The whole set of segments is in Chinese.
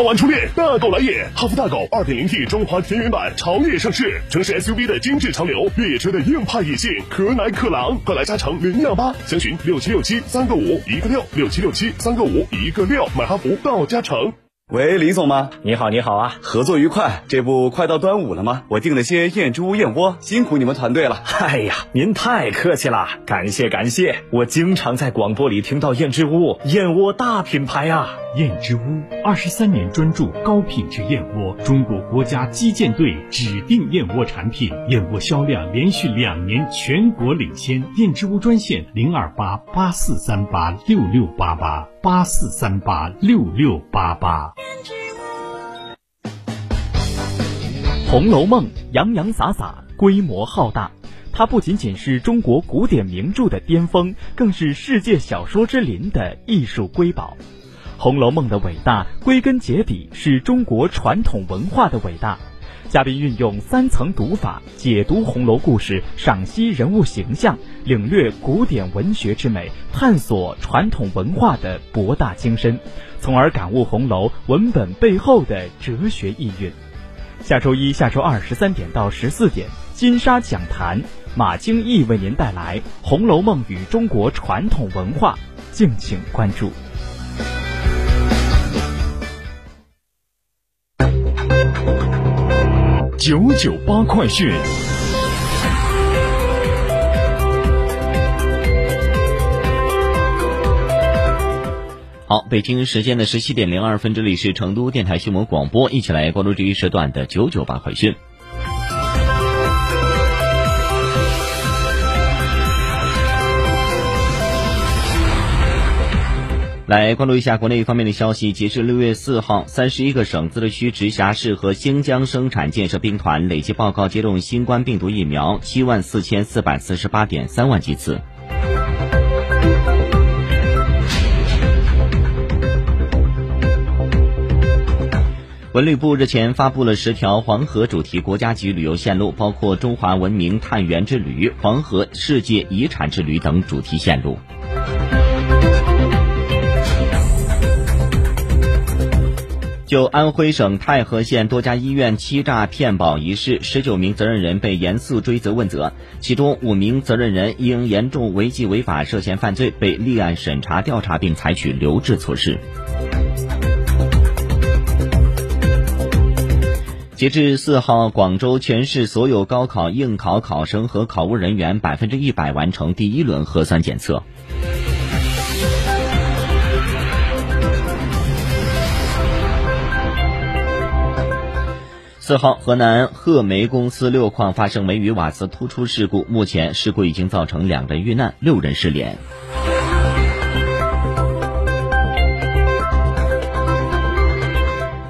超玩初恋，大狗来也！哈弗大狗 2.0T 中华田园版潮野上市，城市 SUV 的精致潮流，越野车的硬派野性，可奶可狼，快来加诚零幺八，详询六七六七三个五一个六六七六七三个五一个六，买哈弗到加诚。喂，李总吗？你好，你好啊！合作愉快。这不快到端午了吗？我订了些燕之屋燕窝，辛苦你们团队了。哎呀，您太客气了，感谢感谢。我经常在广播里听到燕之屋燕窝大品牌啊。燕之屋二十三年专注高品质燕窝，中国国家击剑队指定燕窝产品，燕窝销量连续两年全国领先。燕之屋专线零二八八四三八六六八八八四三八六六八八。《红楼梦》洋洋洒洒，规模浩大，它不仅仅是中国古典名著的巅峰，更是世界小说之林的艺术瑰宝。《红楼梦》的伟大，归根结底是中国传统文化的伟大。嘉宾运用三层读法解读红楼故事，赏析人物形象，领略古典文学之美，探索传统文化的博大精深，从而感悟红楼文本背后的哲学意蕴。下周一下周二十三点到十四点，金沙讲坛，马京义为您带来《红楼梦与中国传统文化》，敬请关注。九九八快讯。好，北京时间的十七点零二分，这里是成都电台新闻广播，一起来关注这一时段的九九八快讯。来关注一下国内方面的消息。截至六月四号，三十一个省、自治区、直辖市和新疆生产建设兵团累计报告接种新冠病毒疫苗七万四千四百四十八点三万剂次。文旅部日前发布了十条黄河主题国家级旅游线路，包括中华文明探源之旅、黄河世界遗产之旅等主题线路。就安徽省太和县多家医院欺诈骗保一事，十九名责任人被严肃追责问责，其中五名责任人因严重违纪违法涉嫌犯罪，被立案审查调查并采取留置措施。截至四号，广州全市所有高考应考考生和考务人员百分之一百完成第一轮核酸检测。四号，河南鹤煤公司六矿发生煤与瓦斯突出事故，目前事故已经造成两人遇难，六人失联。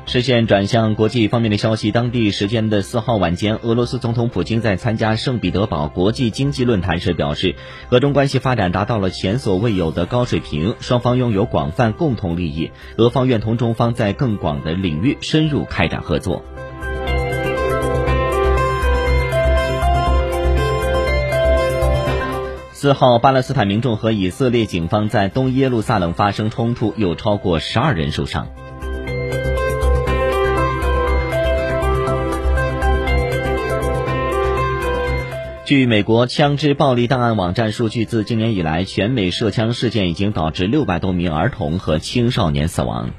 视线转向国际方面的消息，当地时间的四号晚间，俄罗斯总统普京在参加圣彼得堡国际经济论坛时表示，俄中关系发展达到了前所未有的高水平，双方拥有广泛共同利益，俄方愿同中方在更广的领域深入开展合作。四号，巴勒斯坦民众和以色列警方在东耶路撒冷发生冲突，有超过十二人受伤。据美国枪支暴力档案网站数据，自今年以来，全美涉枪事件已经导致六百多名儿童和青少年死亡。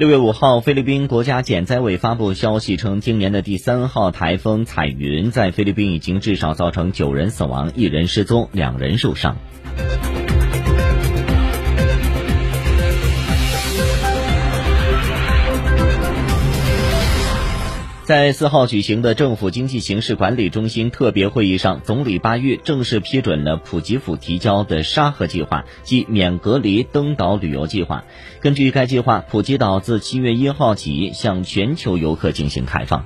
六月五号，菲律宾国家减灾委发布消息称，今年的第三号台风彩云在菲律宾已经至少造成九人死亡、一人失踪、两人受伤。在四号举行的政府经济形势管理中心特别会议上，总理巴育正式批准了普吉府提交的沙河计划，即免隔离登岛旅游计划。根据该计划，普吉岛自七月一号起向全球游客进行开放。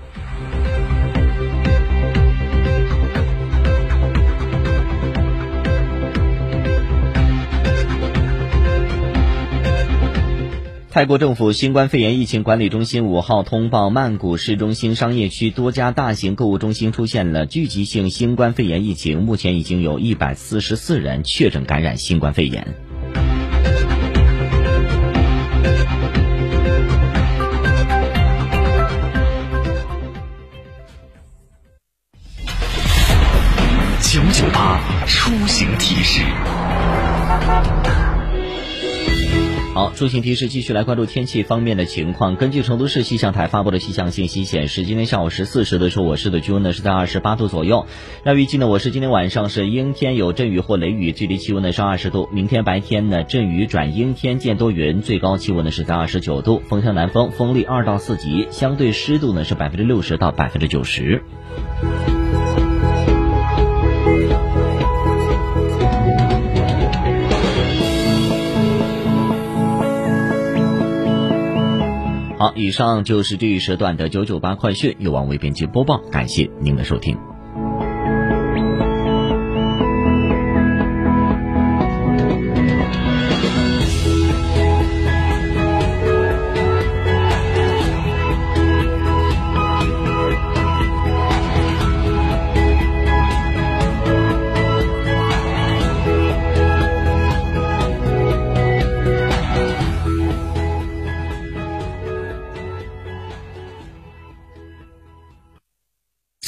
泰国政府新冠肺炎疫情管理中心五号通报，曼谷市中心商业区多家大型购物中心出现了聚集性新冠肺炎疫情，目前已经有一百四十四人确诊感染新冠肺炎。九九八出行提示。好，出行提示继续来关注天气方面的情况。根据成都市气象台发布的气象信息显示，今天下午十四时的时候，我市的气温呢是在二十八度左右。那预计呢，我市今天晚上是阴天有阵雨或雷雨，最低气温呢是二十度。明天白天呢，阵雨转阴天见多云，最高气温呢是在二十九度，风向南风，风力二到四级，相对湿度呢是百分之六十到百分之九十。好，以上就是这一时段的九九八快讯，由王为编辑播报，感谢您的收听。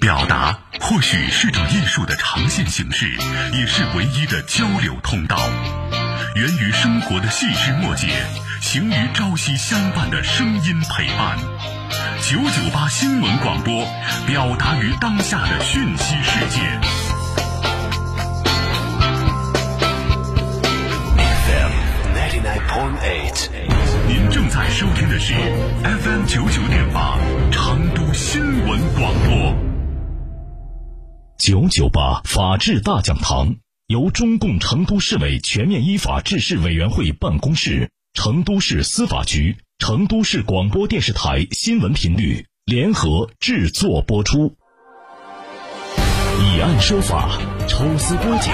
表达或许是种艺术的呈现形式，也是唯一的交流通道。源于生活的细枝末节，行于朝夕相伴的声音陪伴。九九八新闻广播，表达于当下的讯息世界。Nine point eight，您正在收听的是 FM 九九点八成都新闻广播。九九八法治大讲堂由中共成都市委全面依法治市委员会办公室、成都市司法局、成都市广播电视台新闻频率联合制作播出。以案说法，抽丝剥茧，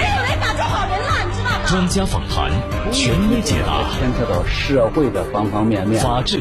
专家访谈，权威解答，牵扯到社会的方方面面，法治。